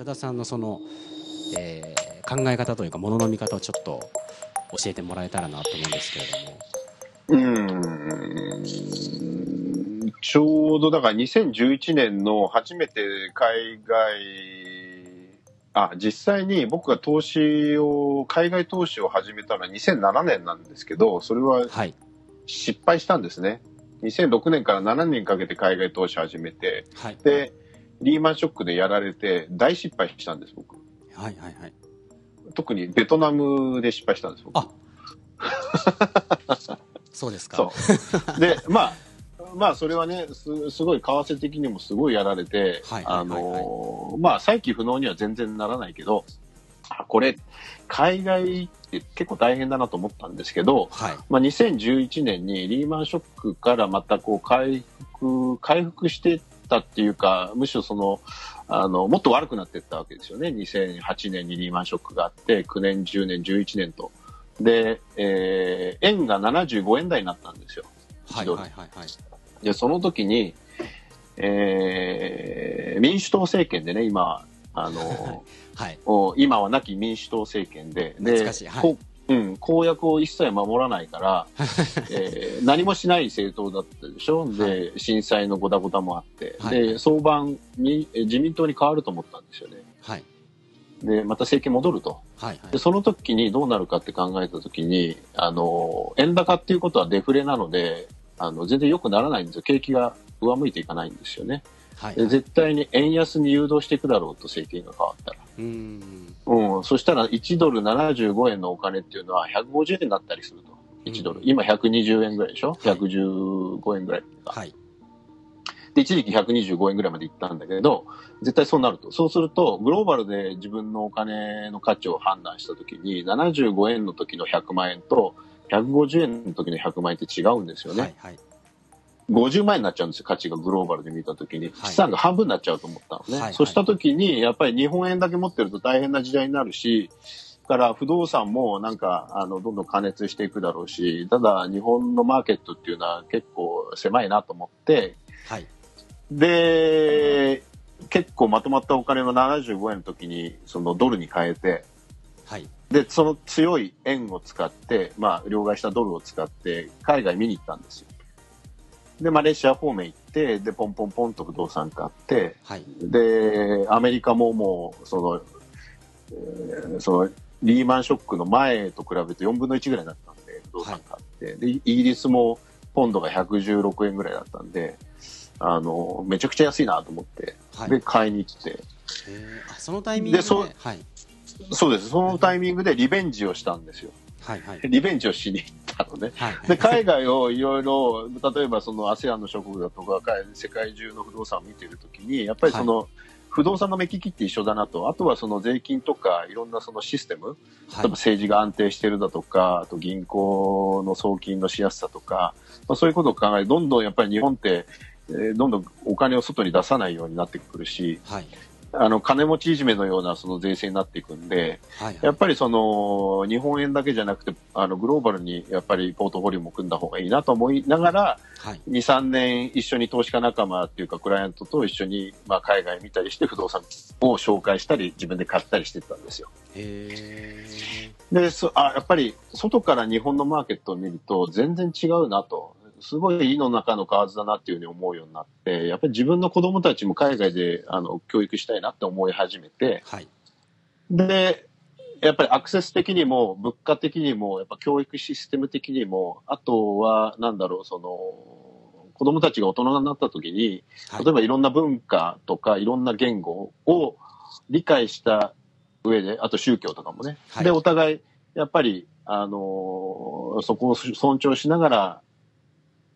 村田さんのその、えー、考え方というかものの見方をちょっと教えてもらえたらなと思うんですけれども。うん。ちょうどだから2011年の初めて海外あ実際に僕が投資を海外投資を始めたのは2007年なんですけどそれは失敗したんですね、はい、2006年から7年かけて海外投資始めて、はい、でリーマンショックでやられて大失敗したんです僕。はいはいはい。特にベトナムで失敗したんです僕。あ。そうですか。そう。でまあまあ、それはねす、すごい為替的にもすごいやられて、あのまあ、再起不能には全然ならないけど、これ、海外って結構大変だなと思ったんですけど、はい、まあ、2011年にリーマンショックからまたこう回復、回復していったっていうか、むしろその、あの、もっと悪くなっていったわけですよね。2008年にリーマンショックがあって、9年、10年、11年と。で、えー、円が75円台になったんですよ。はいはいはい、はい。で、その時に、えー、民主党政権でね、今、あの、はい、今は亡き民主党政権で、で、はい、うん、公約を一切守らないから、えー、何もしない政党だったでしょ、で、震災のごたごたもあって、はい、で、早晩に自民党に変わると思ったんですよね。はい、で、また政権戻ると、はいはい、で。その時にどうなるかって考えた時に、あの、円高っていうことはデフレなので、あの、全然良くならないんですよ。景気が上向いていかないんですよね。はい、はい、絶対に円安に誘導していくだろうと政権が変わったら。うんうん、そしたら1ドル75円のお金っていうのは150円になったりすると。1ドル。今120円ぐらいでしょ、はい、?115 円ぐらい。はい。で、一時期125円ぐらいまで行ったんだけど、絶対そうなると。そうすると、グローバルで自分のお金の価値を判断したときに、75円の時の100万円と、150円の時の100万円って違うんですよね。はいはい、50万円になっちゃうんですよ、価値がグローバルで見た時に。資産が半分になっちゃうと思ったのね。はいはい、そうした時に、やっぱり日本円だけ持ってると大変な時代になるし、から不動産もなんか、あの、どんどん加熱していくだろうし、ただ日本のマーケットっていうのは結構狭いなと思って、はい、で、結構まとまったお金の75円の時に、そのドルに変えて、はい、で、その強い円を使って、まあ、両替したドルを使って、海外見に行ったんですよ。で、マレーシア方面行って、で、ポンポンポンと不動産買って、はい、で、アメリカももう、その、えー、その、リーマンショックの前と比べて4分の1ぐらいだったんで、不動産買って、はい、で、イギリスもポンドが116円ぐらいだったんで、あの、めちゃくちゃ安いなと思って、はい、で、買いに行って。あそのタイミングで、でそ,、はい、そうです。そのタイミングでリベンジをしたんですよ。はいはい、リベンジをしに行ったのね。はい、で、海外をいろいろ、例えばその ASEAN の諸国だとか、世界中の不動産を見ているときに、やっぱりその、はい、不動産の目利きって一緒だなと。あとはその税金とかいろんなそのシステム、例えば政治が安定しているだとか、あと銀行の送金のしやすさとか、まあ、そういうことを考え、どんどんやっぱり日本って、えー、どんどんお金を外に出さないようになってくるし、はい、あの、金持ちいじめのようなその税制になっていくんで、はいはい、やっぱりその、日本円だけじゃなくて、あの、グローバルにやっぱりポートフォリオも組んだ方がいいなと思いながら、はい、2、3年一緒に投資家仲間っていうか、クライアントと一緒に、まあ、海外見たりして不動産を紹介したり、自分で買ったりしてたんですよ。へで、そあ、やっぱり、外から日本のマーケットを見ると、全然違うなと。すごい胃の中の蛙だなっていうふうに思うようになって、やっぱり自分の子供たちも海外であの教育したいなって思い始めて、はい、で、やっぱりアクセス的にも物価的にも、やっぱ教育システム的にも、あとは、なんだろう、その、子供たちが大人になった時に、例えばいろんな文化とかいろんな言語を理解した上で、あと宗教とかもね。はい、で、お互い、やっぱり、あのそこを尊重しながら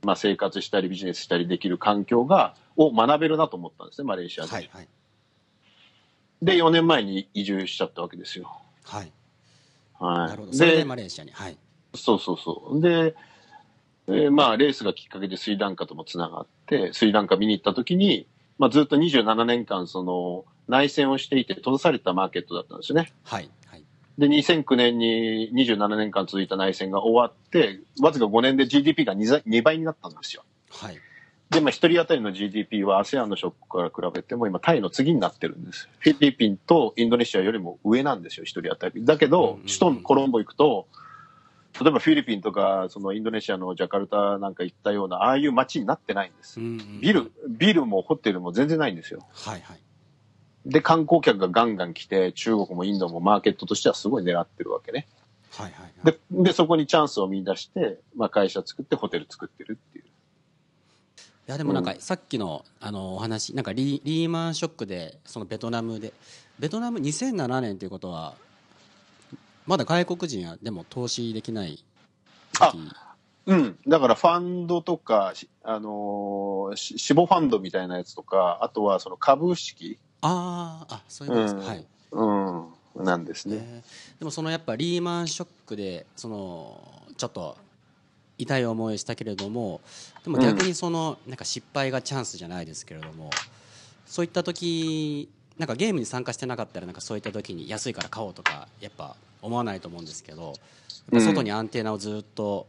まあ、生活したりビジネスしたりできる環境が、を学べるなと思ったんですね、マレーシアで。はいはい、で、4年前に移住しちゃったわけですよ。はい。はい。なるほど。それでマレーシアに。はい。そうそうそう。で、えー、まあ、レースがきっかけでスリランカともつながって、スリランカ見に行った時に、まあ、ずっと27年間、その、内戦をしていて閉ざされたマーケットだったんですね。はい。で、2009年に27年間続いた内戦が終わって、わずか5年で GDP が 2, 2倍になったんですよ。はい。で、まあ、一人当たりの GDP は ASEAN のショックから比べても今、タイの次になってるんです。フィリピンとインドネシアよりも上なんですよ、一人当たり。だけど、首都コロンボ行くと、例えばフィリピンとか、そのインドネシアのジャカルタなんか行ったような、ああいう街になってないんです。ビル、ビルもホテルも全然ないんですよ。はいはい。で、観光客がガンガン来て、中国もインドもマーケットとしてはすごい狙ってるわけね。はいはい、はい、で、で、そこにチャンスを見出して、まあ会社作ってホテル作ってるっていう。いやでもなんかさっきのあのお話なんかリリーマンショックでそのベトナムでベトナム2007年ということはまだ外国人はでも投資できないあうん。だからファンドとか、あのー、死亡ファンドみたいなやつとか、あとはその株式。ああ、そういうことですか、はい。うん。なんですね。でもそのやっぱリーマンショックで、その、ちょっと痛い思いしたけれども、でも逆にその、なんか失敗がチャンスじゃないですけれども、そういった時、なんかゲームに参加してなかったら、なんかそういった時に安いから買おうとか、やっぱ思わないと思うんですけど外にアンテナをずっと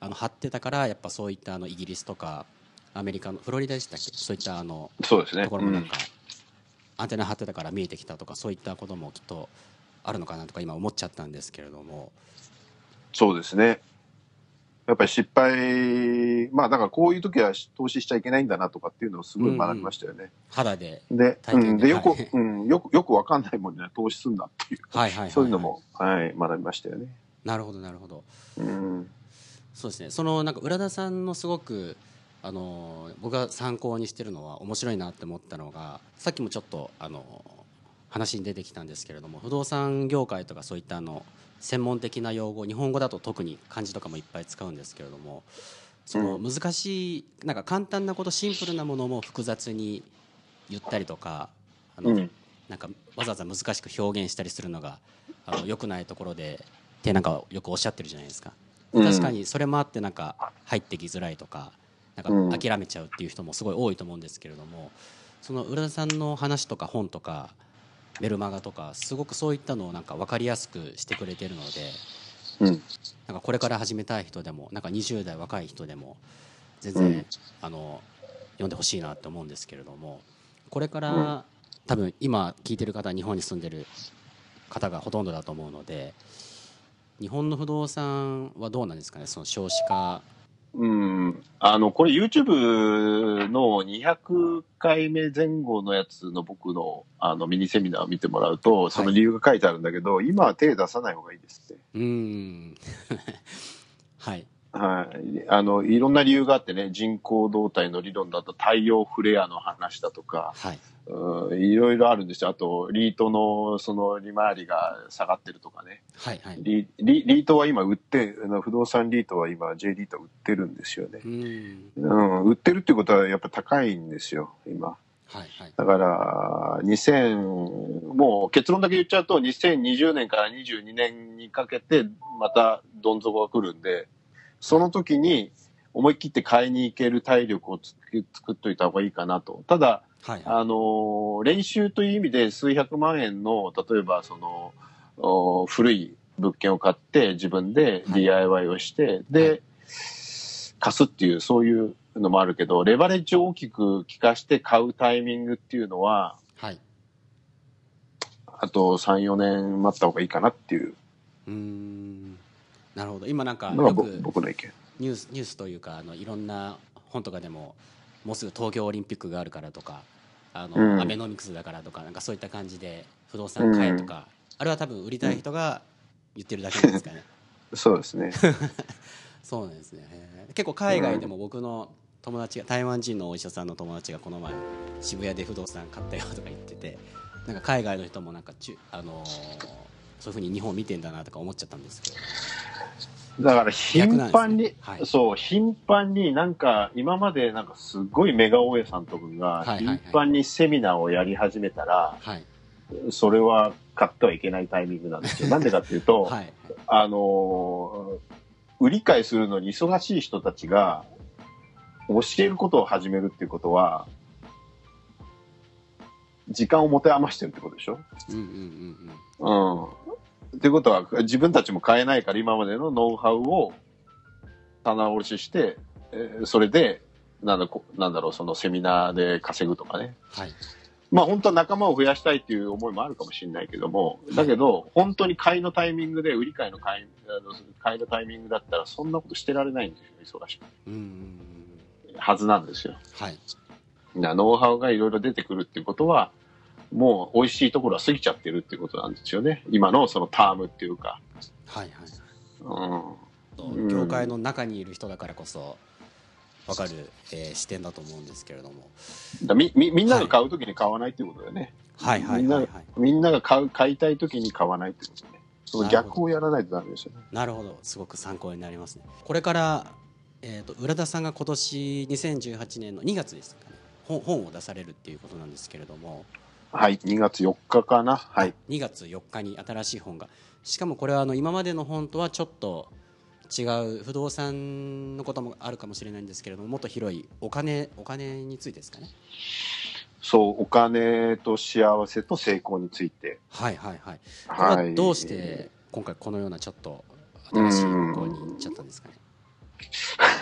あの張ってたからやっぱそういったあのイギリスとかアメリカのフロリダでしたっけ？そういったあのそうですね。ところもなんか、アンテナ張ってたから見えてきたとかそういったこともきっとあるのかなとか今思っちゃったんですけれどもそうですねやっぱり失敗、まあだからこういう時は投資しちゃいけないんだなとかっていうのをすごい学びましたよね。うん、肌で。で、うん、でよく、うん、よく、よくわかんないもんには投資すんだっていう。はいはい、はい、そういうのも、はい、学びましたよね。なるほど、なるほど。うん。そうですね。その、なんか浦田さんのすごく、あの、僕が参考にしてるのは面白いなって思ったのが、さっきもちょっと、あの、話に出てきたんですけれども、不動産業界とかそういったあの、専門的な用語日本語だと特に漢字とかもいっぱい使うんですけれどもその難しいなんか簡単なことシンプルなものも複雑に言ったりとかあの、うん、なんかわざわざ難しく表現したりするのがあの良くないところでってなんかよくおっしゃってるじゃないですか。確かにそれもあってなんか入ってきづらいとかなんか諦めちゃうっていう人もすごい多いと思うんですけれどもその浦田さんの話とか本とかメルマガとかすごくそういったのをなんか分かりやすくしてくれてるので、うん、なんかこれから始めたい人でもなんか20代若い人でも全然、うん、あの読んでほしいなって思うんですけれどもこれから、うん、多分今聞いてる方は日本に住んでる方がほとんどだと思うので日本の不動産はどうなんですかね？その少子化うん。あの、これ YouTube の200回目前後のやつの僕のあのミニセミナーを見てもらうと、その理由が書いてあるんだけど、はい、今は手出さない方がいいですって。うん。はい。はい。あの、いろんな理由があってね、人工動態の理論だと太陽フレアの話だとか、はい。うん、いろいろあるんですよ。あと、リートのその利回りが下がってるとかね。はいはい。リリリートは今売って、不動産リートは今 J リート売ってるんですよね。うん。うん、売ってるってことはやっぱ高いんですよ、今。はいはい、だから、2000、もう結論だけ言っちゃうと、2020年から22年にかけて、またどん底が来るんで、その時に思い切って買いに行ける体力を作っといた方がいいかなと。ただ、はい、あの、練習という意味で数百万円の、例えばその、古い物件を買って自分で DIY をして、はい、で、貸すっていう、そういうのもあるけど、レバレッジを大きく効かして買うタイミングっていうのは、はい。あと3、4年待った方がいいかなっていう。うん。なるほど。今なんかよく僕の意見。ニュース、ニュースというか、あの、いろんな本とかでも、もうすぐ東京オリンピックがあるからとか、あの、うん、アベノミクスだからとか、なんかそういった感じで不動産買えとか、うん、あれは多分売りたい人が言ってるだけですかね。そうですね。そうなんですね。結構海外でも僕の友達が台湾人のお医者さんの友達がこの前渋谷で不動産買ったよとか言ってて、なんか海外の人もなんかちゅあのー、そういうふうに日本を見てんだなとか思っちゃったんですけど。だから頻繁に、ねはい、そう、頻繁になんか今までなんかすごいメガ大家さんとかが頻繁にセミナーをやり始めたら、はい、それは買ってはいけないタイミングなんですよ。なんでかっていうと、はい、あの、売り買いするのに忙しい人たちが教えることを始めるっていうことは、時間を持て余してるってことでしょ？うんうんうんうん。うん。っていうことは、自分たちも買えないから今までのノウハウを棚卸しして、えー、それでなんだなんだろう、そのセミナーで稼ぐとかね。はい。まあ本当は仲間を増やしたいっていう思いもあるかもしれないけども、だけど、本当に買いのタイミングで、売り買いの買い買いのタイミングだったら、そんなことしてられないんですよ、忙しく。うん。はずなんですよ。はい。ノウハウがいろいろ出てくるっていうことは、もう美味しいところは過ぎちゃってるっていうことなんですよね。今のそのタームっていうか。はいはい。うん。業界の中にいる人だからこそ、分かる、えー、視点だと思うんですけれども。だみみみんなが買うときに買わないっていうことだよね。はいはいはい、はい、みんなが買う買いたいときに買わないってことね。その逆をやらないとダメですよね。なるほど、すごく参考になりますね。これから、えーと、と浦田さんが今年2018年の2月ですかね本本を出されるっていうことなんですけれどもはい2月4日かな。はい。2月4日に新しい本が。しかもこれはあの今までの本とはちょっと違う不動産のこともあるかもしれないんですけれどももっと広いお金お金についてですかね。そうお金と幸せと成功について。はいはいはい。はどうして今回このようなちょっと新しい方向に行っちゃったんですかね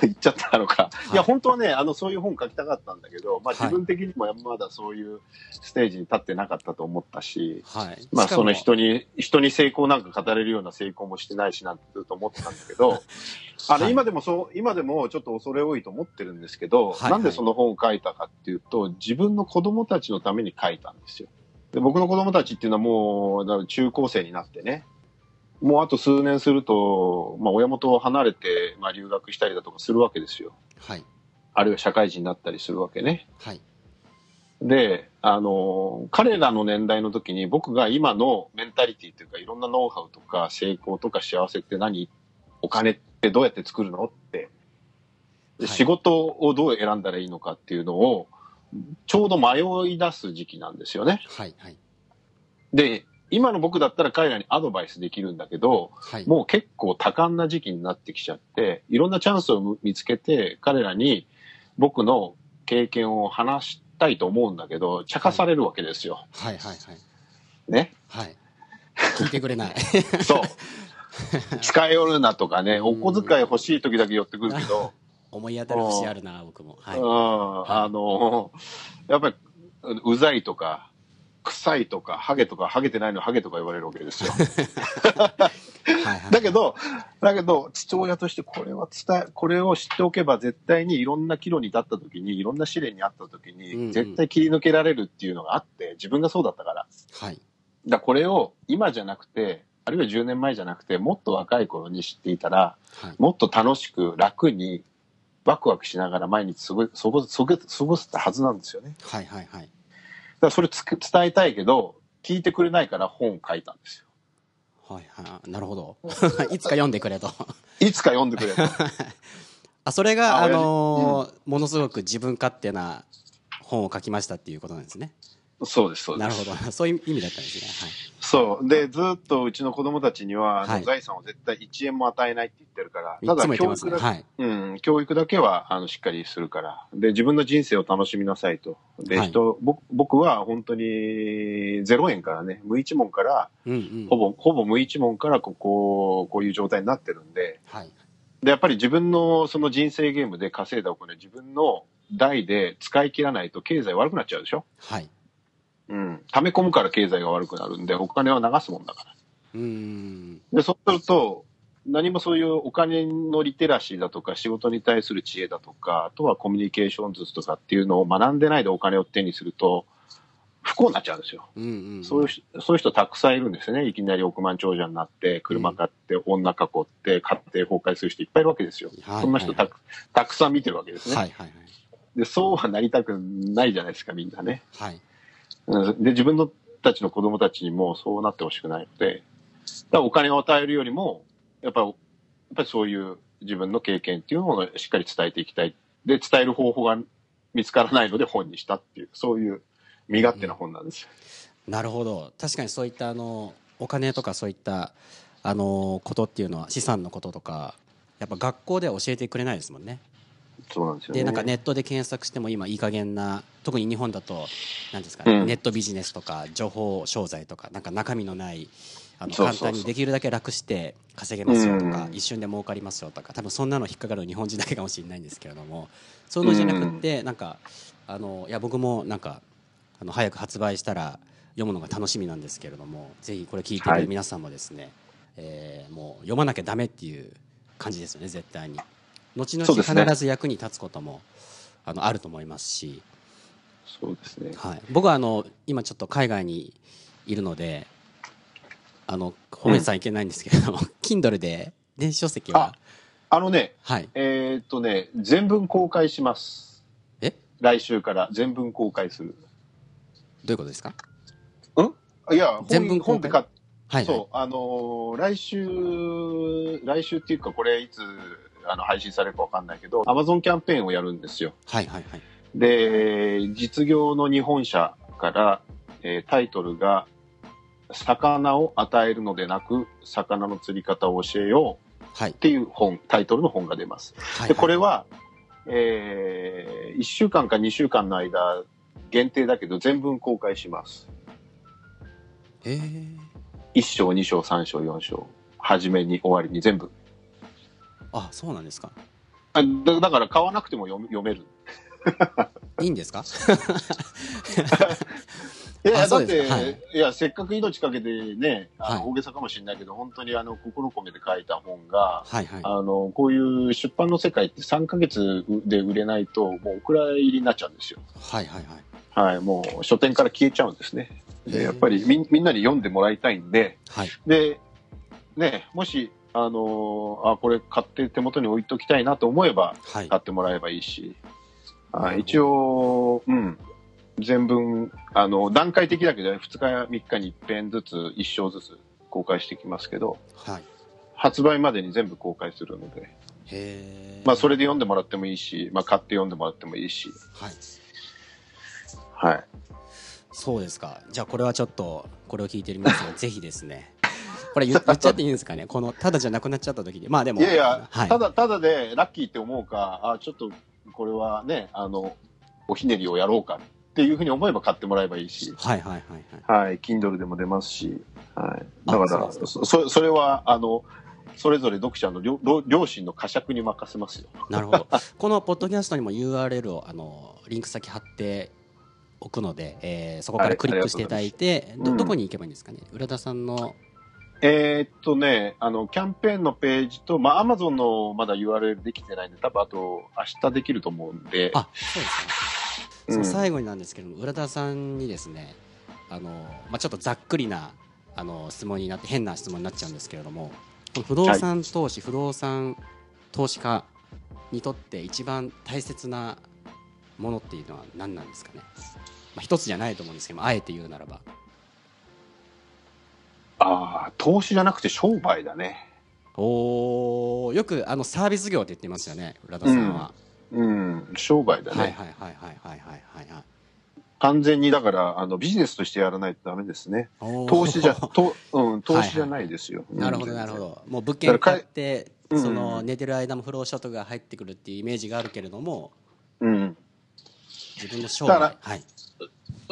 言っちゃったのか。はい、いや、本当はね、あの、そういう本書きたかったんだけど、まあ自分的にもまだそういうステージに立ってなかったと思ったし、はい、まあその人に、人に成功なんか語れるような成功もしてないしなんてずっと思ってたんだけど、あの、今でもそう、今でもちょっと恐れ多いと思ってるんですけど、はい。はい、なんでその本を書いたかっていうと、自分の子供たちのために書いたんですよ。で僕の子供たちっていうのはもう、中高生になってね、もうあと数年すると、まあ、親元を離れて、まあ、留学したりだとかするわけですよ。はい。あるいは社会人になったりするわけね。はい。で、あの、彼らの年代の時に僕が今のメンタリティというか、いろんなノウハウとか成功とか幸せって何？お金ってどうやって作るの？って、はい、仕事をどう選んだらいいのかっていうのを、ちょうど迷い出す時期なんですよね。はい、はい。で、今の僕だったら彼らにアドバイスできるんだけど、はい、もう結構多感な時期になってきちゃって、いろんなチャンスを見つけて、彼らに僕の経験を話したいと思うんだけど、茶化されるわけですよ。はい、はい、はいはいね？はい。聞いてくれない。そう。使いよるなとかね、お小遣い欲しい時だけ寄ってくるけど。思い当たる節あるな、僕も。はい。うん、あの、やっぱり、うざいとか、臭いとか、ハゲとか、ハゲてないのハゲとか言われるわけですよ。だけど、だけど、父親としてこれは伝え、これを知っておけば絶対にいろんな岐路に立った時に、いろんな試練にあった時に、絶対切り抜けられるっていうのがあって、自分がそうだったから。はい。だこれを今じゃなくて、あるいは10年前じゃなくて、もっと若い頃に知っていたら、はい、もっと楽しく楽にワクワクしながら毎日過ご過ご過ごせたはずなんですよね。はいはいはい。からそれつ伝えたいけど、聞いてくれないから本書いたんですよ。はいはい。なるほど。いつか読んでくれと。いつか読んでくれと。あ、それが、あのーうん、ものすごく自分勝手な本を書きましたっていうことなんですね。そうです、そうです。なるほど。そういう意味だったんですね。はい。そう。で、ずっとうちの子供たちには、はい、財産を絶対1円も与えないって言ってるから、ただ教育だけ、はい、うん、教育だけは、あの、しっかりするから。で、自分の人生を楽しみなさいと。で、はい、人、僕僕は本当に0円からね、無一文から、うんうん、ほぼ、ほぼ無一文からここ、こういう状態になってるんで、はい。で、やっぱり自分のその人生ゲームで稼いだお金、自分の代で使い切らないと経済悪くなっちゃうでしょ？はい。うん。溜め込むから経済が悪くなるんで、お金は流すもんだから。うん。で、そうすると、何もそういうお金のリテラシーだとか、仕事に対する知恵だとか、あとはコミュニケーション術とかっていうのを学んでないでお金を手にすると、不幸になっちゃうんですよ。うんうんうん、そういうそういう人たくさんいるんですよね。いきなり億万長者になって、車買って、女囲って、家庭崩壊する人いっぱいいるわけですよ。はいはいはい、そんな人たくたくさん見てるわけですね。はいはいはい、で、そうはなりたくないじゃないですか、みんなね。はいで、自分のたちの子供たちにもそうなってほしくないので、だお金を与えるよりも、やっぱり、やっぱりそういう自分の経験っていうのをしっかり伝えていきたい。で、伝える方法が見つからないので本にしたっていう、そういう身勝手な本なんです。うん、なるほど。確かにそういったあの、お金とかそういった、あの、ことっていうのは、資産のこととか、やっぱ学校では教えてくれないですもんね。そうなんですよ、ね、でなんかネットで検索しても今いい加減な特に日本だと何ですか、ね、うん、ネットビジネスとか情報商材とかなんか中身のないあの簡単にできるだけ楽して稼げますよとか、一瞬で儲かりますよとか多分そんなの引っかかる日本人だけかもしれないんですけれどもそういうのじゃなくてなんかあのいや僕もなんかあの早く発売したら読むのが楽しみなんですけれどもぜひこれ聞いてる皆さんもですね、はい、えー、もう読まなきゃダメっていう感じですよね絶対に後々必ず役に立つことも、ね、あのあると思いますし。そうですね、はい、僕はあの今ちょっと海外にいるのであの褒めさんいけないんですけれども、うん、Kindle で電子書籍は。あのね、はい、えー、っとね全文公開します。え？来週から。全文公開する。どういうことですか？うん？いや全文公開。はい、はい、そう、あのー、来週、来週っていうか、これいつ、あの、配信されるかわかんないけど、アマゾンキャンペーンをやるんですよ。はいはいはい。で、実業の日本社から、えー、タイトルが、魚を与えるのでなく、魚の釣り方を教えよう。はい。っていう本、タイトルの本が出ます。はい、はい、で、これは、えー、1週間か2週間の間、限定だけど全文公開します。へえ。1章、2章、3章、4章。初めに終わりに全部。あ、そうなんですか。あだだから買わなくても読読める。いいんですか？いや、だって、はい、いや、せっかく命かけてね、あの、大げさかもしれないけど、本当にあの、心込めて書いた本が、はいはい、あの、こういう出版の世界って3ヶ月で売れないと、もうお蔵入りになっちゃうんですよ。はいはいはい。はい、もう書店から消えちゃうんですね。で、やっぱりみみんなに読んでもらいたいんで、はい、で、ね、もし、あのー、あ、これ買って手元に置いときたいなと思えば、買ってもらえばいいし、はい、一応、うん、全文、あの、段階的だけど、2日3日に1編ずつ、1章ずつ公開してきますけど、はい、発売までに全部公開するので、へまあ、それで読んでもらってもいいし、まあ、買って読んでもらってもいいし、はい。はい。そうですか。じゃあ、これはちょっと、これを聞いてる皆さん、ぜひですね、これ 言っちゃっていいんですかね、このただじゃなくなっちゃった時に、まあでも、いやいや、はい、ただただでラッキーって思うか、あちょっとこれはね、あのおひねりをやろうかっていうふうに思えば買ってもらえばいいし、はいはいはいはい。はい、Kindle でも出ますし、はい。だから、そそそれは、あの、それぞれ読者の両親の呵責に任せますよ。なるほど。このポッドキャストにも URL を、あの、リンク先貼っておくので、えー、そこからクリックしていただいて、ど、どこに行けばいいんですかね？浦田さんの。えー、っとね、あの、キャンペーンのページと、まあ、アマゾンのまだ URL できてないんで、多分あと明日できると思うんで。あ、そうですね。その最後になんですけども、浦田さんにですねあの、まあ、ちょっとざっくりなあの質問になって変な質問になっちゃうんですけれども不動産投資、はい、不動産投資家にとって一番大切なものっていうのは何なんですかね、まあ、一つじゃないと思うんですけどあえて言うならばああ投資じゃなくて商売だねおよくあのサービス業って言ってますよね浦田さんは、うんうん、商売だね。はいはいはいはいはいはいはい。完全にだからあのビジネスとしてやらないとダメですね。投資じゃ と、うん、投資じゃないですよ。なるほどなるほど。もう物件買ってその寝てる間も不労所得が入ってくるっていうイメージがあるけれども、うん、自分の商売はい。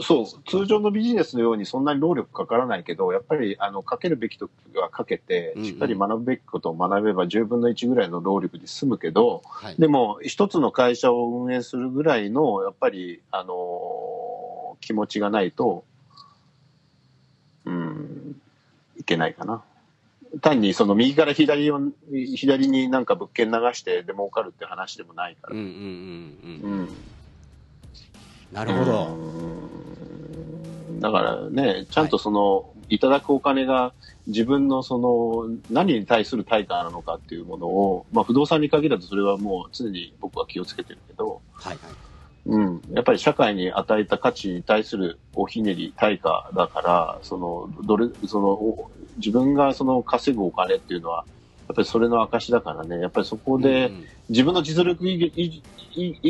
そう、通常のビジネスのようにそんなに労力かからないけど、やっぱり、あの、かけるべき時はかけて、しっかり学ぶべきことを学べば10分の1ぐらいの労力で済むけど、はい、でも、一つの会社を運営するぐらいの、やっぱり、あのー、気持ちがないと、うん、いけないかな。単にその右から左を、左になんか物件流してで儲かるって話でもないから。うんうんうんうん。うんなるほど。だからね、ちゃんとその、はい、いただくお金が自分のその、何に対する対価なのかっていうものを、まあ不動産に限らずそれはもう常に僕は気をつけてるけど、はいはい。うん。やっぱり社会に与えた価値に対するおひねり、対価だから、その、どれ、その、自分がその稼ぐお金っていうのは、やっぱりそれの証だからね、やっぱりそこで自分の実力以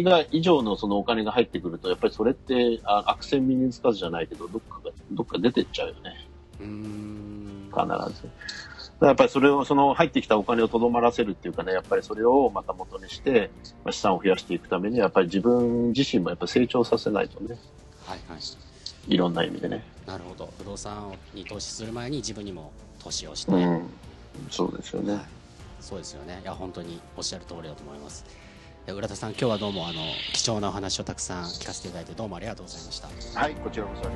外以上のそのお金が入ってくると、やっぱりそれってあ悪戦身につかずじゃないけど、どっかが、どっか出てっちゃうよね。必ず。やっぱりそれを、その入ってきたお金をとどまらせるっていうかね、やっぱりそれをまた元にして、資産を増やしていくために、やっぱり自分自身もやっぱ成長させないとね。はいはい。いろんな意味でね。なるほど。不動産に投資する前に自分にも投資をして。うん、そうですよね、はい、そうですよね。いや、本当におっしゃる通りだと思います。浦田さん、今日はどうもあの貴重なお話をたくさん聞かせていただいてどうもありがとうございました。はい、こちらこそ